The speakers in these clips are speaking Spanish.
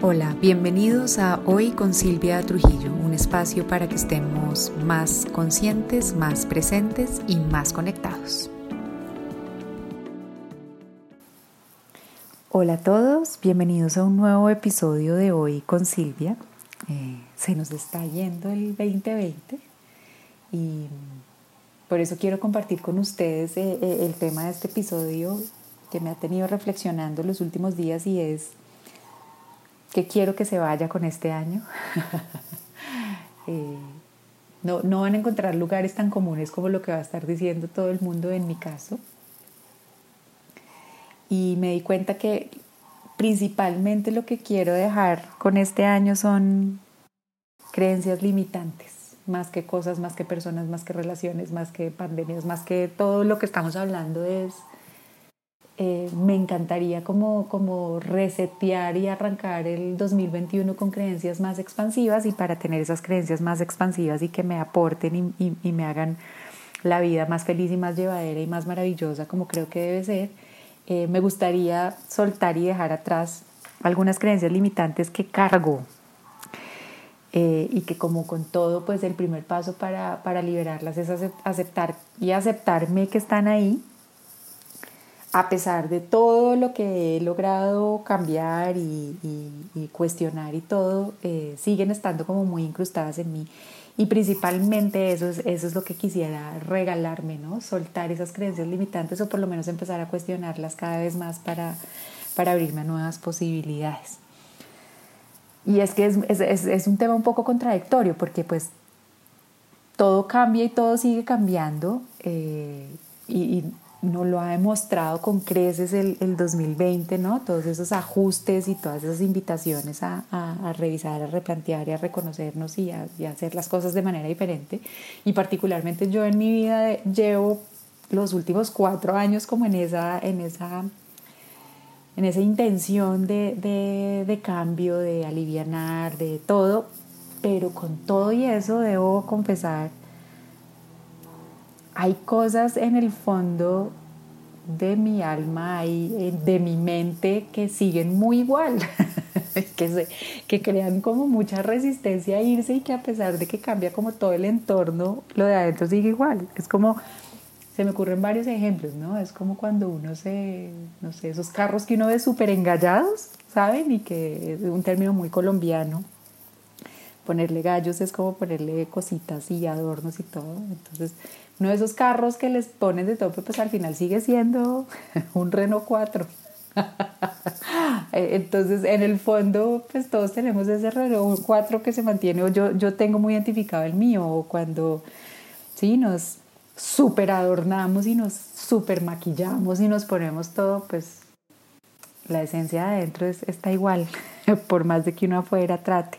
Hola, bienvenidos a Hoy con Silvia Trujillo, un espacio para que estemos más conscientes, más presentes y más conectados. Hola a todos, bienvenidos a un nuevo episodio de Hoy con Silvia. Eh, se nos está yendo el 2020 y por eso quiero compartir con ustedes eh, eh, el tema de este episodio que me ha tenido reflexionando los últimos días y es que quiero que se vaya con este año. Eh, no, no van a encontrar lugares tan comunes como lo que va a estar diciendo todo el mundo en mi caso. Y me di cuenta que principalmente lo que quiero dejar con este año son creencias limitantes, más que cosas, más que personas, más que relaciones, más que pandemias, más que todo lo que estamos hablando es eh, me encantaría como, como resetear y arrancar el 2021 con creencias más expansivas y para tener esas creencias más expansivas y que me aporten y, me hagan la vida más feliz y más llevadera y más maravillosa como creo que debe ser, eh, me gustaría soltar y dejar atrás algunas creencias limitantes que cargo eh, y que como con todo, pues el primer paso para, para liberarlas es aceptar y aceptarme que están ahí a pesar de todo lo que he logrado cambiar y, cuestionar y todo, eh, siguen estando como muy incrustadas en mí. Y principalmente eso es, eso es lo que quisiera regalarme, ¿no? Soltar esas creencias limitantes o por lo menos empezar a cuestionarlas cada vez más para, para abrirme a nuevas posibilidades. Y es que es, es, es un tema un poco contradictorio porque pues todo cambia y todo sigue cambiando eh, y, nos lo ha demostrado con creces el, el, 2020, ¿no? Todos esos ajustes y todas esas invitaciones a, a, revisar, a replantear y a reconocernos y a, hacer las cosas de manera diferente. Y particularmente yo en mi vida llevo los últimos cuatro años como en esa, en esa, en esa intención de, de, de cambio, de alivianar, de todo, pero con todo y eso debo confesar hay cosas en el fondo de mi alma, y de mi mente que siguen muy igual, que, que crean como mucha resistencia a irse y que a pesar de que cambia como todo el entorno, lo de adentro sigue igual. Es como, se me ocurren varios ejemplos, ¿no? Es como cuando uno se, no sé, esos carros que uno ve súper engallados, ¿saben? Y que es un término muy colombiano. Ponerle gallos es como ponerle cositas y adornos y todo. Entonces, uno de esos carros que les ponen de tope, pues al final sigue siendo un Renault 4. Eh, entonces, en el fondo, pues todos tenemos ese Renault 4 que se mantiene, o yo, yo tengo muy identificado el mío, o cuando, sí, nos super adornamos y nos super maquillamos y nos ponemos todo, pues la esencia de adentro es, está igual, por más de que uno afuera trate.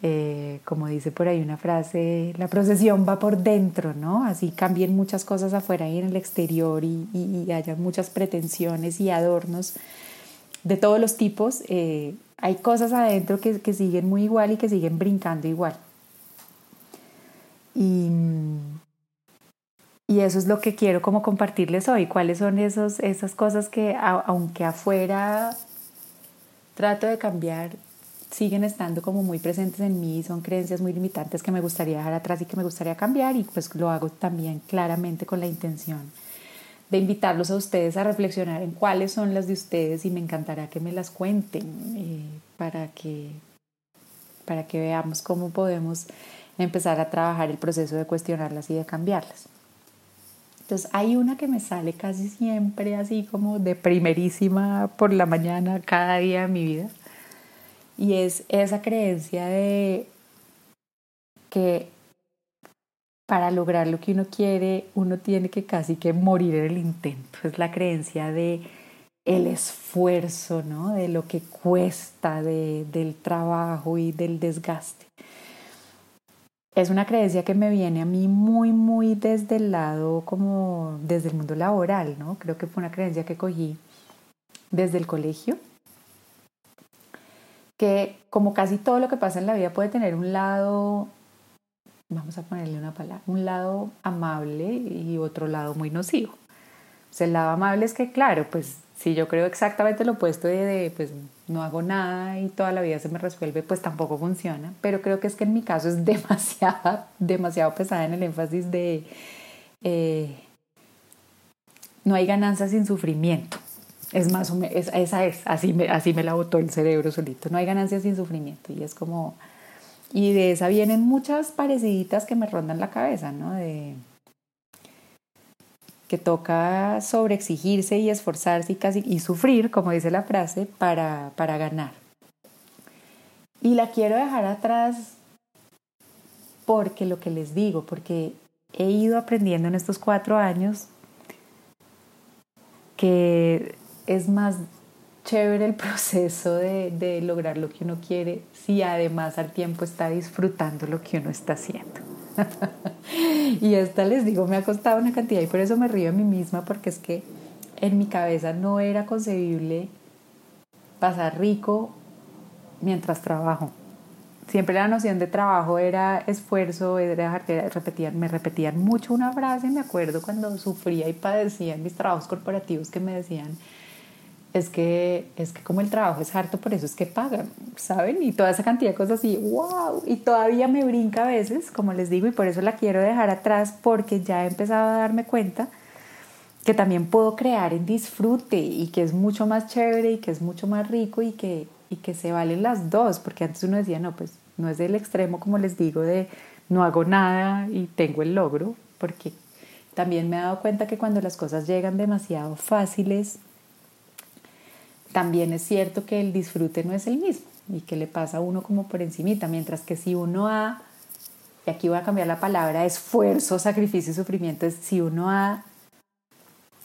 Eh, como dice por ahí una frase, la procesión va por dentro, ¿no? Así cambien muchas cosas afuera y en el exterior y, y, haya muchas pretensiones y adornos de todos los tipos. Eh, hay cosas adentro que, que, siguen muy igual y que siguen brincando igual. Y, eso es lo que quiero como compartirles hoy, cuáles son esos, esas cosas que aunque afuera trato de cambiar, siguen estando como muy presentes en mí, son creencias muy limitantes que me gustaría dejar atrás y que me gustaría cambiar y pues lo hago también claramente con la intención de invitarlos a ustedes a reflexionar en cuáles son las de ustedes y me encantará que me las cuenten eh, para, que, para que veamos cómo podemos empezar a trabajar el proceso de cuestionarlas y de cambiarlas. Entonces hay una que me sale casi siempre así como de primerísima por la mañana cada día de mi vida y es esa creencia de que para lograr lo que uno quiere, uno tiene que casi que morir en el intento. Es la creencia de el esfuerzo, ¿no? De lo que cuesta, de, del trabajo y del desgaste. Es una creencia que me viene a mí muy, muy desde el lado, como desde el mundo laboral, ¿no? Creo que fue una creencia que cogí desde el colegio que como casi todo lo que pasa en la vida puede tener un lado, vamos a ponerle una palabra, un lado amable y otro lado muy nocivo. El lado amable es que, claro, pues Si yo creo exactamente lo opuesto de, pues no hago nada y toda la vida se me resuelve, pues tampoco funciona. Pero creo que es que en mi caso es demasiado, demasiado pesada en el énfasis de eh, no hay ganancia sin sufrimiento. Es más menos, esa es, así me, así me la botó el cerebro solito. No hay ganancia sin sufrimiento. Y es como, y de esa vienen muchas pareciditas que me rondan la cabeza, ¿no? De que toca sobreexigirse y esforzarse y casi y sufrir, como dice la frase, para, para ganar. Y la quiero dejar atrás porque lo que les digo, porque he ido aprendiendo en estos cuatro años que es más chévere el proceso de, de, lograr lo que uno quiere si además al tiempo está disfrutando lo que uno está haciendo. y esta les digo, me ha costado una cantidad y por eso me río de mí misma porque es que en mi cabeza no era concebible pasar rico mientras trabajo. Siempre la noción de trabajo era esfuerzo, era, repetían, me repetían mucho una frase, me acuerdo cuando sufría y padecía en mis trabajos corporativos que me decían, es que, es que como el trabajo es harto, por eso es que pagan, ¿saben? Y toda esa cantidad de cosas así, wow, y todavía me brinca a veces, como les digo, y por eso la quiero dejar atrás, porque ya he empezado a darme cuenta que también puedo crear en disfrute y que es mucho más chévere y que es mucho más rico y que, y que se valen las dos, porque antes uno decía, no, pues no es del extremo, como les digo, de no hago nada y tengo el logro, porque también me he dado cuenta que cuando las cosas llegan demasiado fáciles, también es cierto que el disfrute no es el mismo y que le pasa a uno como por encimita, mientras que si uno ha, y aquí voy a cambiar la palabra, esfuerzo, sacrificio y sufrimiento, es si uno ha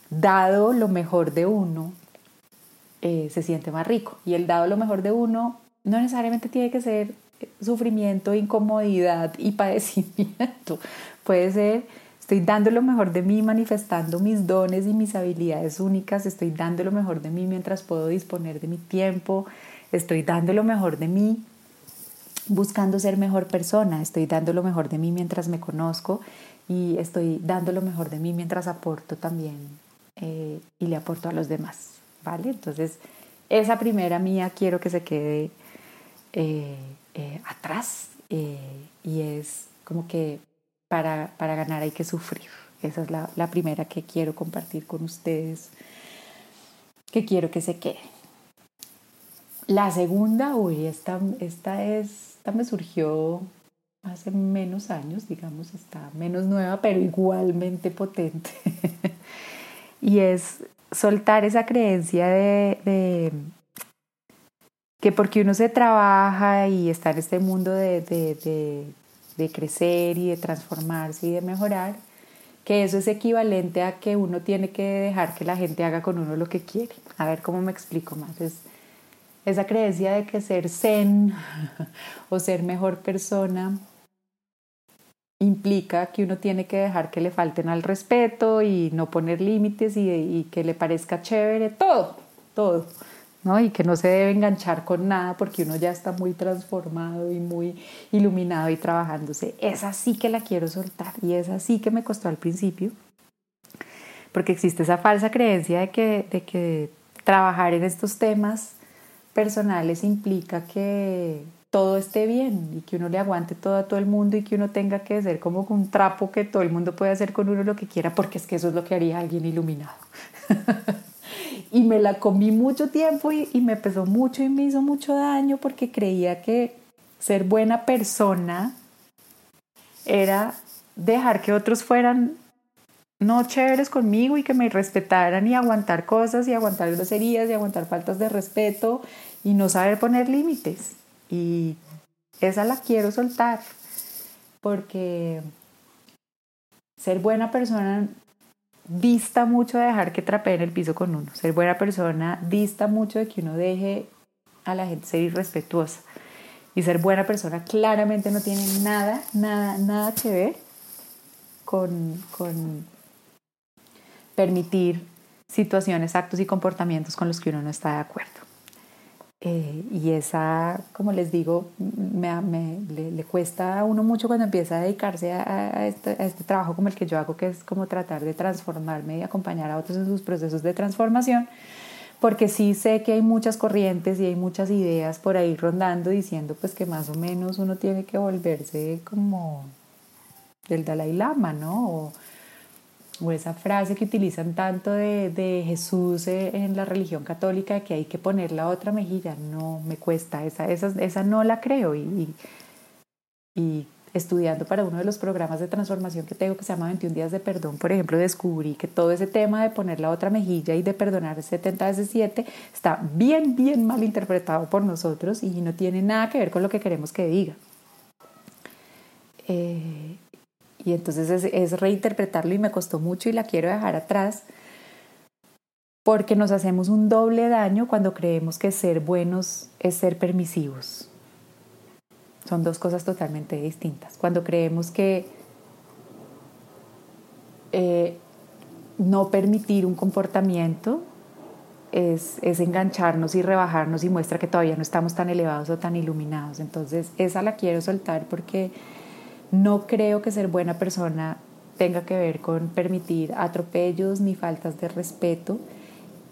dado lo mejor de uno, eh, se siente más rico. Y el dado lo mejor de uno no necesariamente tiene que ser sufrimiento, incomodidad y padecimiento. Puede ser Estoy dando lo mejor de mí, manifestando mis dones y mis habilidades únicas. Estoy dando lo mejor de mí mientras puedo disponer de mi tiempo. Estoy dando lo mejor de mí buscando ser mejor persona. Estoy dando lo mejor de mí mientras me conozco y estoy dando lo mejor de mí mientras aporto también eh, y le aporto a los demás. ¿Vale? Entonces, esa primera mía quiero que se quede eh, eh, atrás y es como que para, ganar hay que sufrir. Esa es la, primera que quiero compartir con ustedes, que quiero que se quede. La segunda, uy, esta, esta, es, esta me surgió hace menos años, digamos, está menos nueva, pero igualmente potente. y es soltar esa creencia de, que porque uno se trabaja y está en este mundo de, de crecer y de transformarse y de mejorar, que eso es equivalente a que uno tiene que dejar que la gente haga con uno lo que quiere. A ver cómo me explico más. Es esa creencia de que ser zen o ser mejor persona implica que uno tiene que dejar que le falten al respeto y no poner límites y, y que le parezca chévere, todo, todo. ¿No? y que no se debe enganchar con nada porque uno ya está muy transformado y muy iluminado y trabajándose. Esa sí que la quiero soltar y esa sí que me costó al principio, porque existe esa falsa creencia de que, de que trabajar en estos temas personales implica que todo esté bien y que uno le aguante todo a todo el mundo y que uno tenga que ser como un trapo que todo el mundo puede hacer con uno lo que quiera porque es que eso es lo que haría alguien iluminado. y me la comí mucho tiempo y, me pesó mucho y me hizo mucho daño porque creía que ser buena persona era dejar que otros fueran no chéveres conmigo y que me respetaran y aguantar cosas y aguantar groserías y aguantar faltas de respeto y no saber poner límites. Y esa la quiero soltar porque ser buena persona dista mucho de dejar que trapeen el piso con uno. Ser buena persona dista mucho de que uno deje a la gente ser irrespetuosa. Y ser buena persona claramente no tiene nada, nada, nada que ver con, con permitir situaciones, actos y comportamientos con los que uno no está de acuerdo. Eh, y esa, como les digo, me, le, cuesta a uno mucho cuando empieza a dedicarse a, este, a, este, trabajo como el que yo hago, que es como tratar de transformarme y acompañar a otros en sus procesos de transformación, porque sí sé que hay muchas corrientes y hay muchas ideas por ahí rondando diciendo pues que más o menos uno tiene que volverse como del Dalai Lama, ¿no? O, esa frase que utilizan tanto de, Jesús eh, en la religión católica que hay que poner la otra mejilla, no me cuesta, esa, esa, esa no la creo y, y estudiando para uno de los programas de transformación que tengo que se llama 21 días de perdón, por ejemplo, descubrí que todo ese tema de poner la otra mejilla y de perdonar 70 veces 7 está bien, bien mal interpretado por nosotros y no tiene nada que ver con lo que queremos que diga. Eh, y entonces es, reinterpretarlo y me costó mucho y la quiero dejar atrás porque nos hacemos un doble daño cuando creemos que ser buenos es ser permisivos. Son dos cosas totalmente distintas. Cuando creemos que eh, no permitir un comportamiento es, es, engancharnos y rebajarnos y muestra que todavía no estamos tan elevados o tan iluminados. Entonces, esa la quiero soltar porque no creo que ser buena persona tenga que ver con permitir atropellos ni faltas de respeto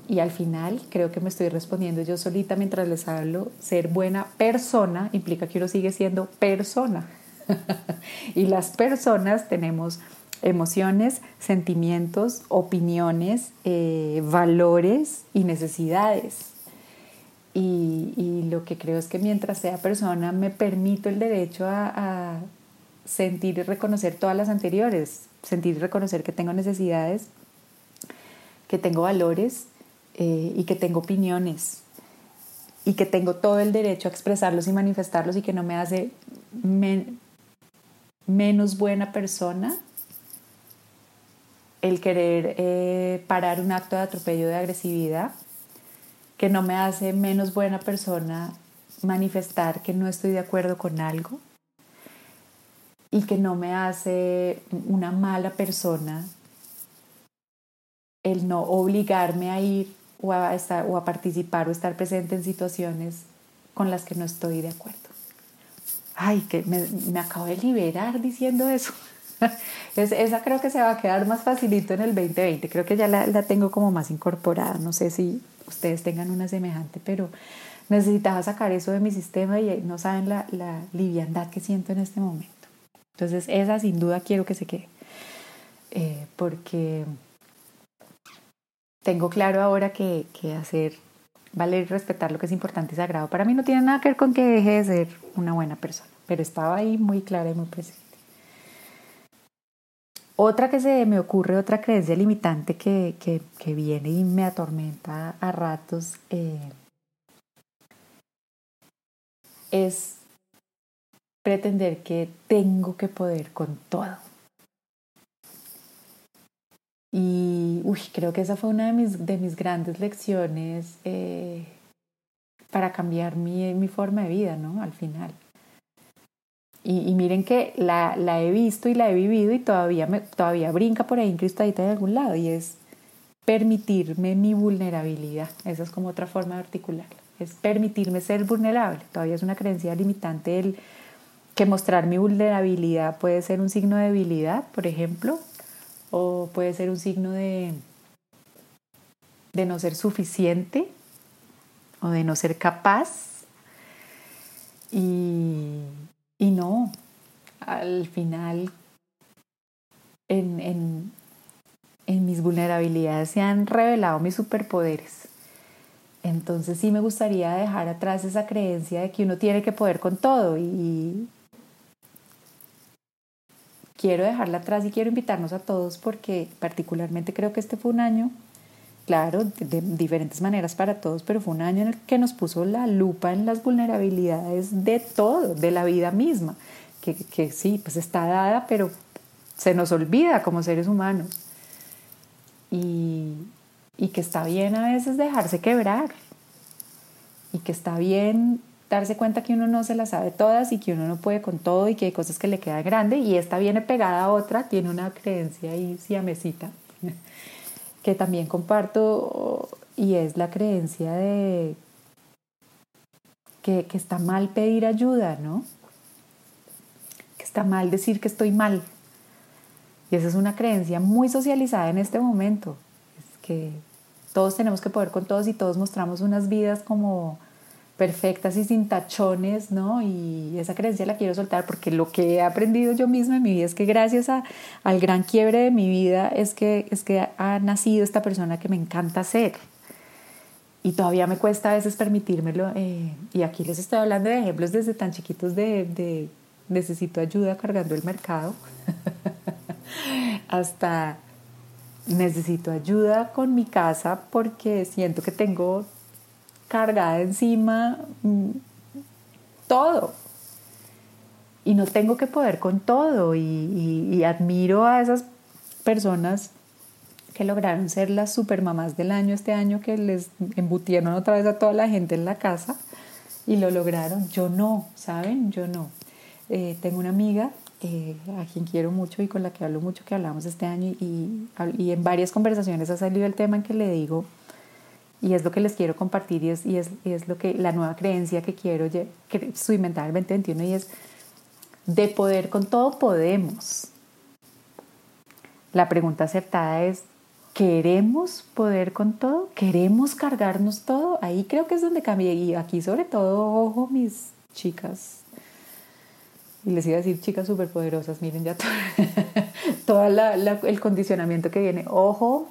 y al final creo que me estoy respondiendo yo solita mientras les hablo, ser buena persona implica que uno sigue siendo persona. y las personas tenemos emociones, sentimientos, opiniones, eh, valores y necesidades. Y, lo que creo es que mientras sea persona me permito el derecho a sentir y reconocer todas las anteriores, sentir y reconocer que tengo necesidades, que tengo valores eh, y que tengo opiniones y que tengo todo el derecho a expresarlos y manifestarlos y que no me hace menos buena persona el querer eh, parar un acto de atropello de agresividad, que no me hace menos buena persona manifestar que no estoy de acuerdo con algo y que no me hace una mala persona el no obligarme a ir o a, estar, o a participar o estar presente en situaciones con las que no estoy de acuerdo. Ay, que me, acabo de liberar diciendo eso. Es, esa creo que se va a quedar más facilito en el 2020. Creo que ya la, la, tengo como más incorporada. No sé si ustedes tengan una semejante, pero necesitaba sacar eso de mi sistema y no saben la, la liviandad que siento en este momento. Entonces esa sin duda quiero que se quede. Eh, porque tengo claro ahora que, que hacer valer y respetar lo que es importante y sagrado para mí no tiene nada que ver con que deje de ser una buena persona, pero estaba ahí muy clara y muy presente. Otra que se me ocurre, otra creencia limitante que, que, que viene y me atormenta a ratos, eh, es pretender que tengo que poder con todo. Y uy, creo que esa fue una de mis, de mis grandes lecciones eh, para cambiar mi, mi, forma de vida, ¿no? Al final. Y, miren que la, la, he visto y la he vivido y todavía, me, todavía brinca por ahí incrustadita de algún lado y es permitirme mi vulnerabilidad. Esa es como otra forma de articularla. Es permitirme ser vulnerable. Todavía es una creencia limitante el que mostrar mi vulnerabilidad puede ser un signo de debilidad, por ejemplo, o puede ser un signo de, de no ser suficiente o de no ser capaz. Y, y no, al final en, en, en mis vulnerabilidades se han revelado mis superpoderes. Entonces sí me gustaría dejar atrás esa creencia de que uno tiene que poder con todo y, quiero dejarla atrás y quiero invitarnos a todos porque particularmente creo que este fue un año, claro, de, diferentes maneras para todos, pero fue un año en el que nos puso la lupa en las vulnerabilidades de todo, de la vida misma, que, que sí, pues está dada, pero se nos olvida como seres humanos. Y, y que está bien a veces dejarse quebrar. Y que está bien darse cuenta que uno no se las sabe todas y que uno no puede con todo y que hay cosas que le quedan grande y esta viene pegada a otra, tiene una creencia ahí siamesita que también comparto y es la creencia de que, que está mal pedir ayuda, ¿no? Que está mal decir que estoy mal. Y esa es una creencia muy socializada en este momento. Es que Todos tenemos que poder con todos y todos mostramos unas vidas como perfectas y sin tachones, ¿no? Y esa creencia la quiero soltar porque lo que he aprendido yo misma en mi vida es que gracias a, al gran quiebre de mi vida es que, es que ha nacido esta persona que me encanta ser. Y todavía me cuesta a veces permitírmelo. Eh, y aquí les estoy hablando de ejemplos desde tan chiquitos de, de necesito ayuda cargando el mercado hasta necesito ayuda con mi casa porque siento que tengo cargada encima mm, todo. Y no tengo que poder con todo. Y, admiro a esas personas que lograron ser las supermamás del año este año, que les embutieron otra vez a toda la gente en la casa y lo lograron. Yo no, ¿saben? Yo no. Eh, tengo una amiga eh, a quien quiero mucho y con la que hablo mucho, que hablamos este año y, y en varias conversaciones ha salido el tema en que le digo, y es lo que les quiero compartir y es, y es, es lo que la nueva creencia que quiero experimentar el 2021 y es de poder con todo podemos. La pregunta acertada es, ¿queremos poder con todo? ¿Queremos cargarnos todo? Ahí creo que es donde cambia y aquí sobre todo, ojo mis chicas, y les iba a decir chicas superpoderosas, miren ya todo, el condicionamiento que viene, ojo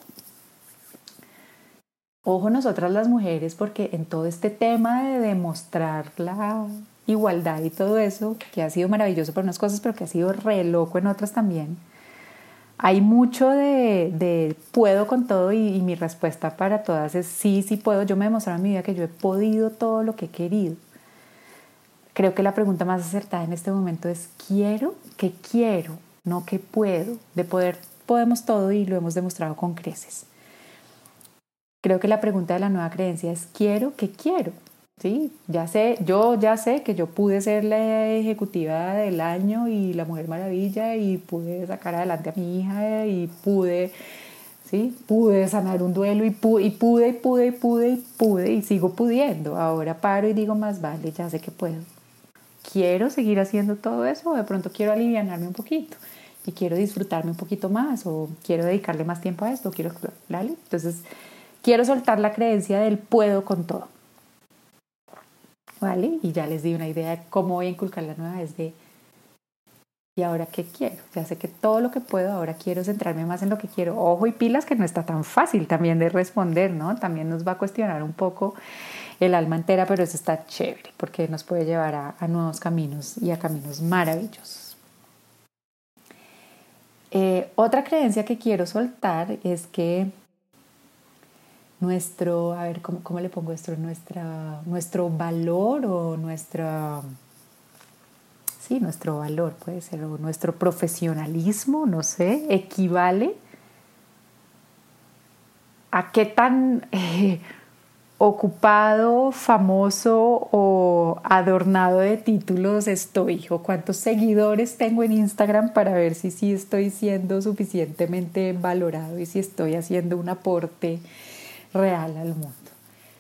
Ojo nosotras las mujeres porque en todo este tema de demostrar la igualdad y todo eso, que ha sido maravilloso para unas cosas, pero que ha sido re loco en otras también, hay mucho de, puedo con todo y, mi respuesta para todas es sí, sí puedo. Yo me he demostrado en mi vida que yo he podido todo lo que he querido. Creo que la pregunta más acertada en este momento es quiero, que quiero, no que puedo. De poder podemos todo y lo hemos demostrado con creces. Creo que la pregunta de la nueva creencia es ¿quiero? ¿Qué quiero? Sí, ya sé, yo ya sé que yo pude ser la ejecutiva del año y la mujer maravilla y pude sacar adelante a mi hija y pude, sí, pude sanar un duelo y pude, y pude, y pude, y pude, y pude, y sigo pudiendo. Ahora paro y digo más vale, ya sé que puedo. ¿Quiero seguir haciendo todo eso o de pronto quiero aliviarme un poquito? y quiero disfrutarme un poquito más o quiero dedicarle más tiempo a esto, quiero, ¿vale? Entonces, Quiero soltar la creencia del puedo con todo. ¿Vale? Y ya les di una idea de cómo voy a inculcar la nueva vez de, ¿y ahora qué quiero? Ya sé que todo lo que puedo, ahora quiero centrarme más en lo que quiero. Ojo y pilas que no está tan fácil también de responder, ¿no? También nos va a cuestionar un poco el alma entera, pero eso está chévere porque nos puede llevar a, a nuevos caminos y a caminos maravillosos. Eh, otra creencia que quiero soltar es que nuestro, a ver, ¿cómo, cómo le pongo esto? Nuestra, nuestro valor o nuestra, sí, nuestro valor puede ser, o nuestro profesionalismo, no sé, equivale a qué tan eh, ocupado, famoso o adornado de títulos estoy, o cuántos seguidores tengo en Instagram para ver si sí estoy siendo suficientemente valorado y si estoy haciendo un aporte real al mundo.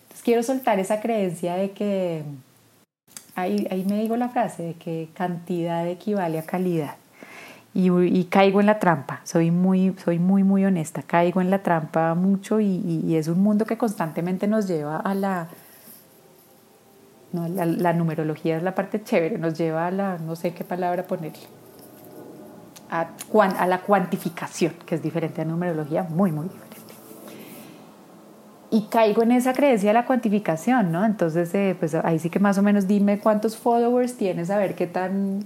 Entonces quiero soltar esa creencia de que, ahí, ahí me digo la frase, de que cantidad equivale a calidad. Y, caigo en la trampa, soy muy, soy muy, muy honesta, caigo en la trampa mucho y, y es un mundo que constantemente nos lleva a la, no, la, la, numerología es la parte chévere, nos lleva a la, no sé qué palabra ponerle, a, a la cuantificación, que es diferente a numerología, muy, muy diferente y caigo en esa creencia de la cuantificación, ¿no? Entonces, eh, pues ahí sí que más o menos dime cuántos followers tienes, a ver qué tan,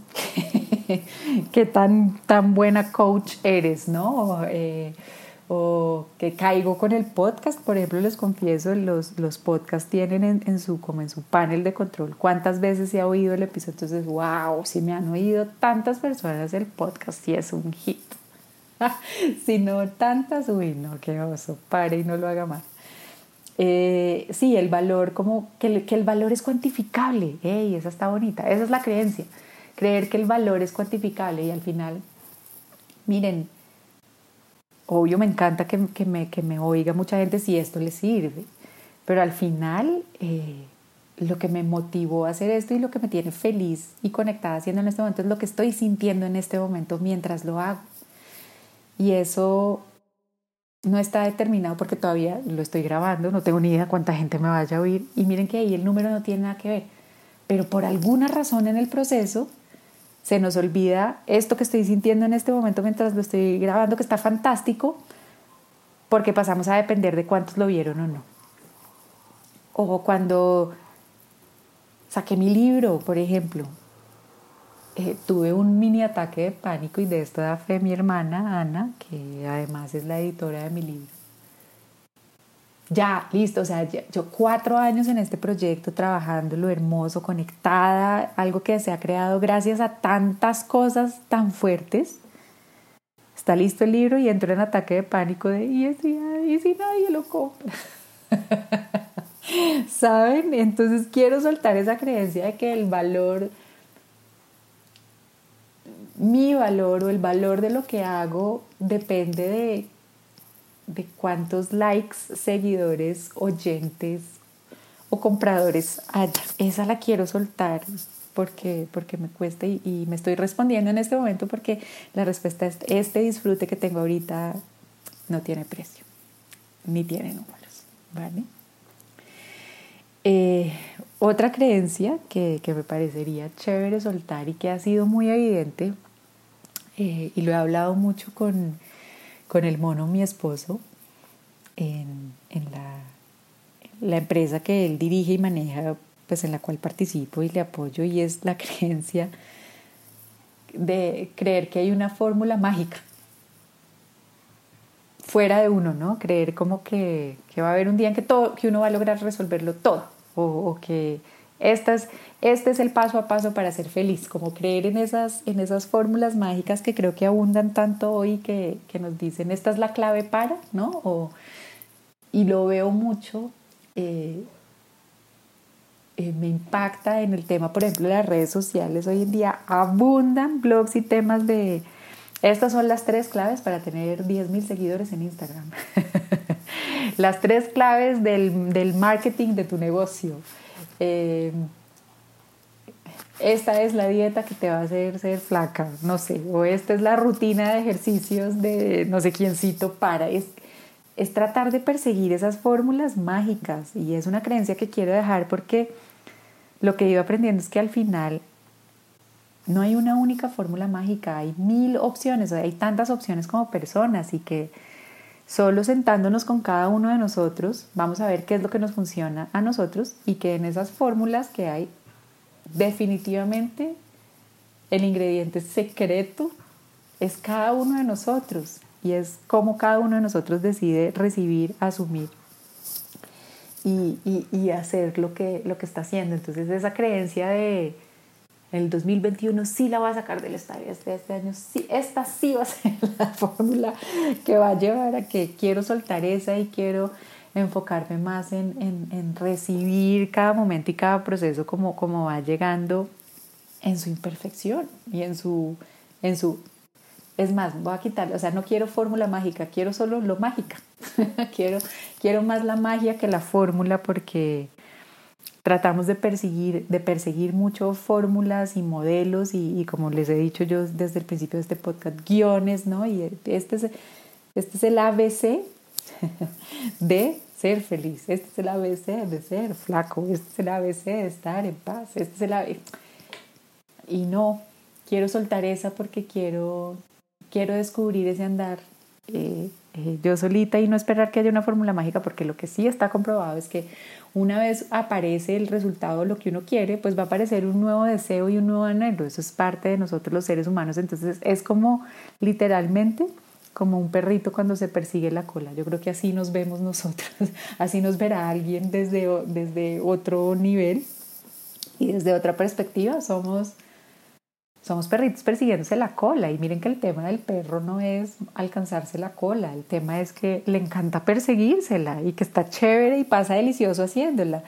qué tan, tan buena coach eres, ¿no? Eh, o que caigo con el podcast, por ejemplo, les confieso, los, los podcasts tienen en, en, su, como en su panel de control cuántas veces se ha oído el episodio, entonces, wow, si me han oído tantas personas el podcast, sí es un hit. si no tantas, uy, no, qué oso, pare y no lo haga más. Eh, sí, el valor, como que el, que el valor es cuantificable. ¡Ey! Esa está bonita. Esa es la creencia. Creer que el valor es cuantificable y al final, miren, obvio me encanta que, que, me, que me oiga mucha gente si esto le sirve, pero al final eh, lo que me motivó a hacer esto y lo que me tiene feliz y conectada haciendo en este momento es lo que estoy sintiendo en este momento mientras lo hago. Y eso no está determinado porque todavía lo estoy grabando, no tengo ni idea cuánta gente me vaya a oír. Y miren que ahí el número no tiene nada que ver, pero por alguna razón en el proceso se nos olvida esto que estoy sintiendo en este momento mientras lo estoy grabando, que está fantástico, porque pasamos a depender de cuántos lo vieron o no. O cuando saqué mi libro, por ejemplo, eh, tuve un mini ataque de pánico y de esto da fe mi hermana Ana, que además es la editora de mi libro. Ya, listo, o sea, yo cuatro años en este proyecto trabajando lo hermoso, conectada, algo que se ha creado gracias a tantas cosas tan fuertes. Está listo el libro y entro en ataque de pánico de, ¿y si, y si nadie lo compra? ¿Saben? Entonces quiero soltar esa creencia de que el valor mi valor o el valor de lo que hago depende de, de cuántos likes, seguidores, oyentes o compradores haya. Esa la quiero soltar porque, porque me cuesta y, me estoy respondiendo en este momento porque la respuesta es este disfrute que tengo ahorita no tiene precio, ni tiene números, ¿vale? Eh, otra creencia que, que, me parecería chévere soltar y que ha sido muy evidente eh, y lo he hablado mucho con, con el mono, mi esposo, en, en la, la, empresa que él dirige y maneja, pues en la cual participo y le apoyo, y es la creencia de creer que hay una fórmula mágica fuera de uno, ¿no? Creer como que, que, va a haber un día en que, todo, que uno va a lograr resolverlo todo, o, que este es, este es el paso a paso para ser feliz, como creer en esas, en esas fórmulas mágicas que creo que abundan tanto hoy que, que nos dicen, esta es la clave para, ¿no? O, y lo veo mucho, eh, eh, me impacta en el tema, por ejemplo, las redes sociales. Hoy en día abundan blogs y temas de, estas son las tres claves para tener 10.000 seguidores en Instagram. las tres claves del, del marketing de tu negocio. Eh, esta es la dieta que te va a hacer ser flaca, no sé, o esta es la rutina de ejercicios de no sé quiéncito para. Es, es tratar de perseguir esas fórmulas mágicas y es una creencia que quiero dejar porque lo que he ido aprendiendo es que al final no hay una única fórmula mágica, hay mil opciones, hay tantas opciones como personas y que Solo sentándonos con cada uno de nosotros, vamos a ver qué es lo que nos funciona a nosotros y que en esas fórmulas que hay, definitivamente el ingrediente secreto es cada uno de nosotros y es cómo cada uno de nosotros decide recibir, asumir y, hacer lo que, lo que está haciendo. Entonces esa creencia de el 2021 sí la va a sacar del estadio, este, este año sí, esta sí va a ser la fórmula que va a llevar a que quiero soltar esa y quiero enfocarme más en, en, en recibir cada momento y cada proceso como, como va llegando en su imperfección y en su, en su... Es más, voy a quitarle, o sea, no quiero fórmula mágica, quiero solo lo mágica. quiero, quiero más la magia que la fórmula porque tratamos de perseguir, de perseguir mucho fórmulas y modelos y, como les he dicho yo desde el principio de este podcast, guiones, ¿no? Y este es, este es el ABC de ser feliz, este es el ABC de ser flaco, este es el ABC de estar en paz, este es el ABC. Y no, quiero soltar esa porque quiero, quiero descubrir ese andar eh, eh, yo solita y no esperar que haya una fórmula mágica, porque lo que sí está comprobado es que una vez aparece el resultado, lo que uno quiere, pues va a aparecer un nuevo deseo y un nuevo anhelo. Eso es parte de nosotros los seres humanos. Entonces es como literalmente como un perrito cuando se persigue la cola. Yo creo que así nos vemos nosotros, así nos verá alguien desde, desde otro nivel y desde otra perspectiva. Somos somos perritos persiguiéndose la cola y miren que el tema del perro no es alcanzarse la cola, el tema es que le encanta perseguírsela y que está chévere y pasa delicioso haciéndola.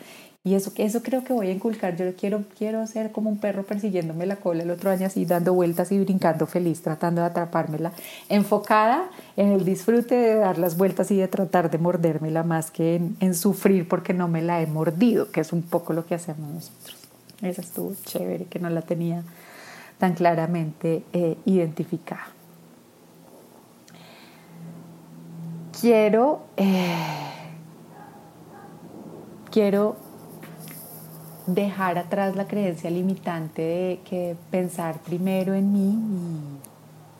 Y eso, eso creo que voy a inculcar. Yo quiero, quiero ser como un perro persiguiéndome la cola el otro año así, dando vueltas y brincando feliz, tratando de atrapármela, enfocada en el disfrute de dar las vueltas y de tratar de mordérmela más que en, sufrir porque no me la he mordido, que es un poco lo que hacemos nosotros. Esa estuvo chévere, que no la tenía tan claramente eh, identificada. quiero, eh, quiero dejar atrás la creencia limitante de que pensar primero en mí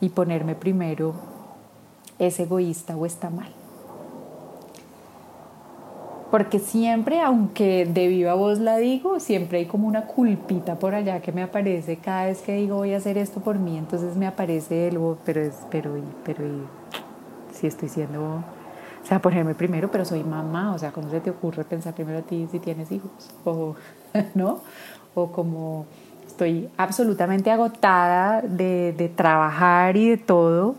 y, ponerme primero es egoísta o está mal. Porque siempre, aunque de viva voz la digo, siempre hay como una culpita por allá que me aparece cada vez que digo voy a hacer esto por mí, entonces me aparece el, pero es, pero, pero, si estoy siendo o sea, ponerme primero, pero soy mamá, o sea, ¿cómo se te ocurre pensar primero a ti si tienes hijos? O, ¿no? O como estoy absolutamente agotada de, trabajar y de todo,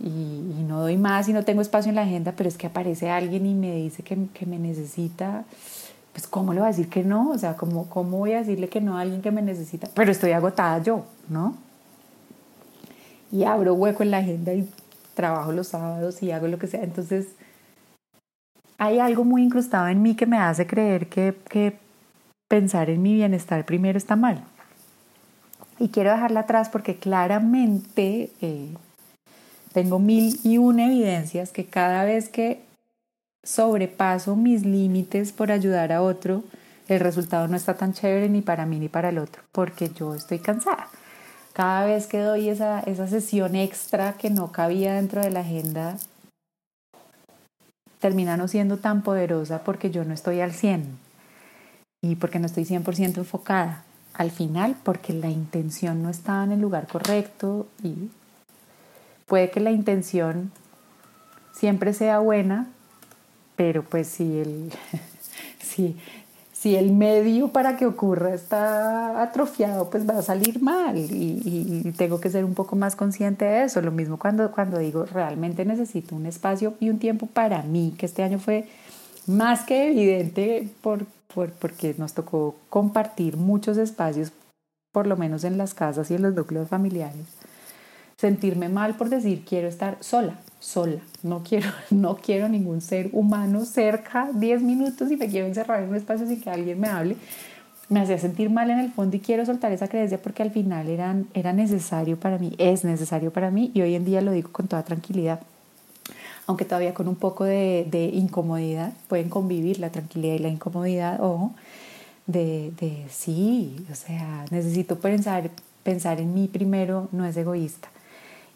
y, no doy más y no tengo espacio en la agenda, pero es que aparece alguien y me dice que, me necesita, pues ¿cómo le voy a decir que no? O sea, ¿cómo, ¿cómo voy a decirle que no a alguien que me necesita? Pero estoy agotada yo, ¿no? Y abro hueco en la agenda y trabajo los sábados y hago lo que sea. Entonces, hay algo muy incrustado en mí que me hace creer que, que pensar en mi bienestar primero está mal. Y quiero dejarla atrás porque claramente eh, tengo mil y una evidencias que cada vez que sobrepaso mis límites por ayudar a otro, el resultado no está tan chévere ni para mí ni para el otro, porque yo estoy cansada cada vez que doy esa, esa sesión extra que no cabía dentro de la agenda, termina no siendo tan poderosa porque yo no estoy al 100 y porque no estoy 100% enfocada. Al final, porque la intención no estaba en el lugar correcto y puede que la intención siempre sea buena, pero pues si el, si, si el medio para que ocurra está atrofiado, pues va a salir mal y, tengo que ser un poco más consciente de eso. Lo mismo cuando, cuando digo, realmente necesito un espacio y un tiempo para mí, que este año fue más que evidente por, porque nos tocó compartir muchos espacios, por lo menos en las casas y en los núcleos familiares. Sentirme mal por decir quiero estar sola, sola. No quiero, no quiero ningún ser humano cerca 10 minutos y me quiero encerrar en un espacio sin que alguien me hable. Me hacía sentir mal en el fondo y quiero soltar esa creencia porque al final era necesario para mí, es necesario para mí y hoy en día lo digo con toda tranquilidad. Aunque todavía con un poco de, de incomodidad, pueden convivir la tranquilidad y la incomodidad, ojo, de, de sí, o sea, necesito pensar, pensar en mí primero, no es egoísta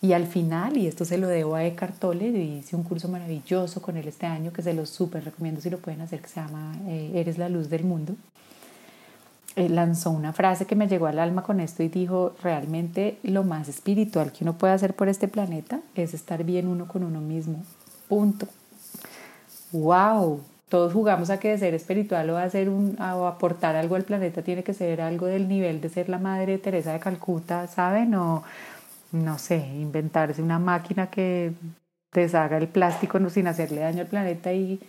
y al final, y esto se lo debo a Eckhart Tolle, hice un curso maravilloso con él este año que se lo súper recomiendo si lo pueden hacer, que se llama eh, Eres la luz del mundo. Él lanzó una frase que me llegó al alma con esto y dijo, realmente lo más espiritual que uno puede hacer por este planeta es estar bien uno con uno mismo. Punto. ¡Wow! Todos jugamos a que de ser espiritual o, hacer un, o aportar algo al planeta tiene que ser algo del nivel de ser la Madre Teresa de Calcuta, ¿saben? O, no sé, inventarse una máquina que deshaga el plástico sin hacerle daño al planeta y,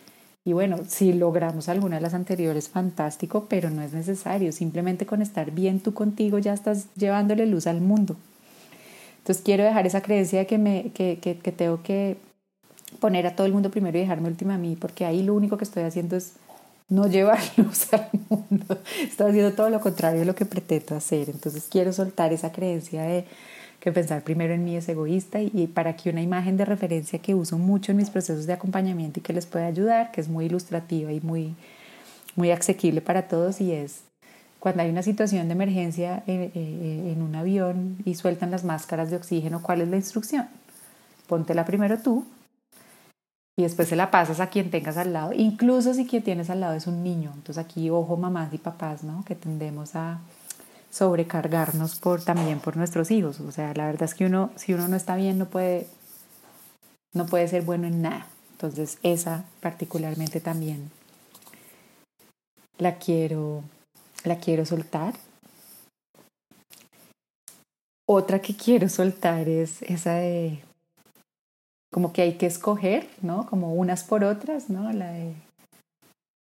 y bueno, si logramos alguna de las anteriores, fantástico, pero no es necesario. Simplemente con estar bien tú contigo ya estás llevándole luz al mundo. Entonces quiero dejar esa creencia de que, me, que, que, que tengo que poner a todo el mundo primero y dejarme última a mí, porque ahí lo único que estoy haciendo es no llevar luz al mundo. Estoy haciendo todo lo contrario de lo que pretendo hacer. Entonces quiero soltar esa creencia de que pensar primero en mí es egoísta y, para que una imagen de referencia que uso mucho en mis procesos de acompañamiento y que les puede ayudar, que es muy ilustrativa y muy, muy asequible para todos y es cuando hay una situación de emergencia en, en un avión y sueltan las máscaras de oxígeno, ¿cuál es la instrucción? Póntela primero tú y después se la pasas a quien tengas al lado, incluso si quien tienes al lado es un niño. Entonces aquí, ojo, mamás y papás, ¿no? Que tendemos a, sobrecargarnos por, también por nuestros hijos. O sea, la verdad es que uno, si uno no está bien, no puede, no puede ser bueno en nada. Entonces, esa particularmente también la quiero, la quiero soltar. Otra que quiero soltar es esa de como que hay que escoger, ¿no? Como unas por otras, ¿no? La de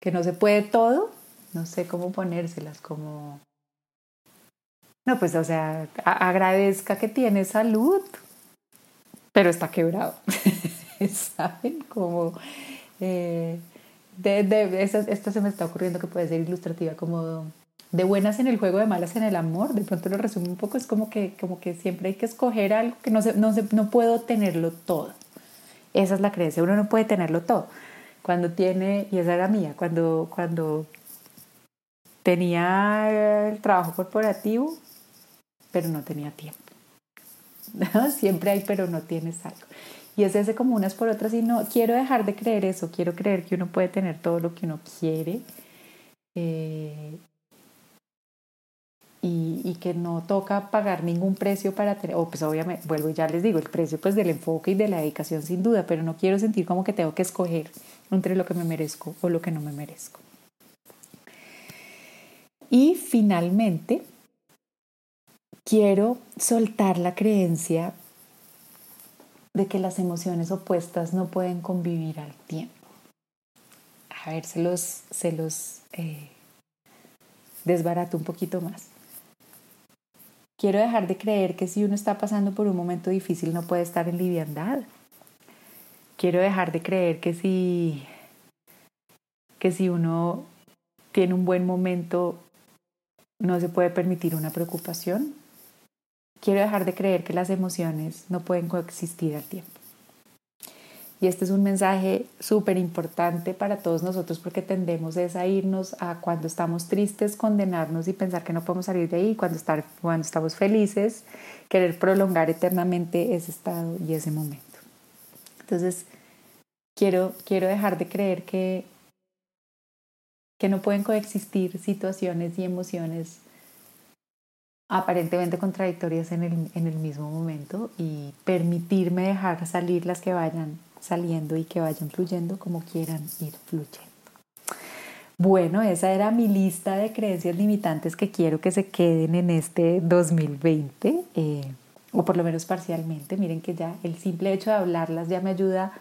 que no se puede todo, no sé cómo ponérselas, como no, pues, o sea, agradezca que tiene salud, pero está quebrado. ¿Saben? Como. Eh, de, esta, se me está ocurriendo que puede ser ilustrativa, como de buenas en el juego, de malas en el amor. De pronto lo resumo un poco, es como que, como que siempre hay que escoger algo que no, se, no, se, no puedo tenerlo todo. Esa es la creencia. Uno no puede tenerlo todo. Cuando tiene, y esa era mía, cuando, cuando tenía el trabajo corporativo, pero no tenía tiempo. Siempre hay, pero no tienes algo. Y es ese como unas por otras y no quiero dejar de creer eso, quiero creer que uno puede tener todo lo que uno quiere eh, y, que no toca pagar ningún precio para tener, o pues obviamente, vuelvo y ya les digo, el precio pues del enfoque y de la dedicación sin duda, pero no quiero sentir como que tengo que escoger entre lo que me merezco o lo que no me merezco. Y finalmente, quiero soltar la creencia de que las emociones opuestas no pueden convivir al tiempo. A ver, se los, se los eh, desbarato un poquito más. Quiero dejar de creer que si uno está pasando por un momento difícil no puede estar en liviandad. Quiero dejar de creer que si, que si uno tiene un buen momento no se puede permitir una preocupación. Quiero dejar de creer que las emociones no pueden coexistir al tiempo. Y este es un mensaje súper importante para todos nosotros porque tendemos a irnos a cuando estamos tristes, condenarnos y pensar que no podemos salir de ahí, cuando, estar, cuando estamos felices, querer prolongar eternamente ese estado y ese momento. Entonces, quiero, quiero dejar de creer que, que no pueden coexistir situaciones y emociones aparentemente contradictorias en el, en el mismo momento y permitirme dejar salir las que vayan saliendo y que vayan fluyendo como quieran ir fluyendo. Bueno, esa era mi lista de creencias limitantes que quiero que se queden en este 2020, eh, o por lo menos parcialmente. Miren que ya el simple hecho de hablarlas ya me ayuda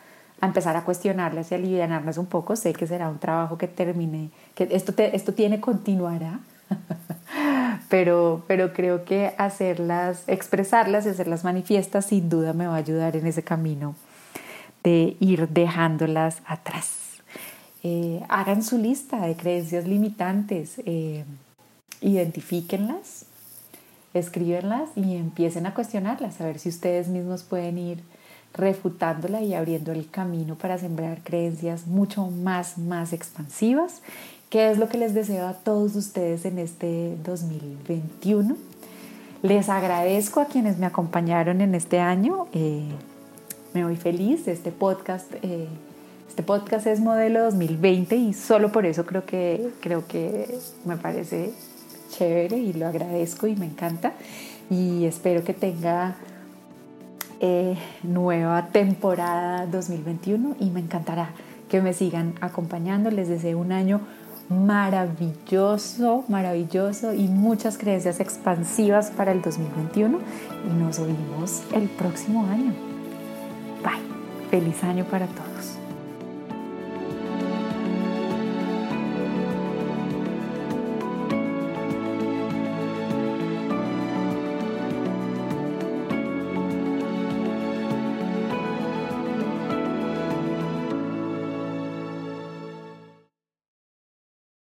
a empezar a cuestionarlas y aliviarlas un poco. Sé que será un trabajo que termine, que esto, esto tiene, continuará, pero, pero creo que hacerlas, expresarlas y hacerlas manifiestas sin duda me va a ayudar en ese camino de ir dejándolas atrás. Eh, hagan su lista de creencias limitantes, eh, identifíquenlas, escríbenlas y empiecen a cuestionarlas, a ver si ustedes mismos pueden ir refutándola y abriendo el camino para sembrar creencias mucho más, más expansivas, que es lo que les deseo a todos ustedes en este 2021. Les agradezco a quienes me acompañaron en este año. Eh, me voy feliz. Este podcast, eh, este podcast es modelo 2020 y solo por eso creo que, creo que me parece chévere y lo agradezco y me encanta. Y espero que tenga eh, nueva temporada 2021 y me encantará que me sigan acompañando. Les deseo un año maravilloso, maravilloso y muchas creencias expansivas para el 2021 y nos oímos el próximo año. Bye. Feliz año para todos.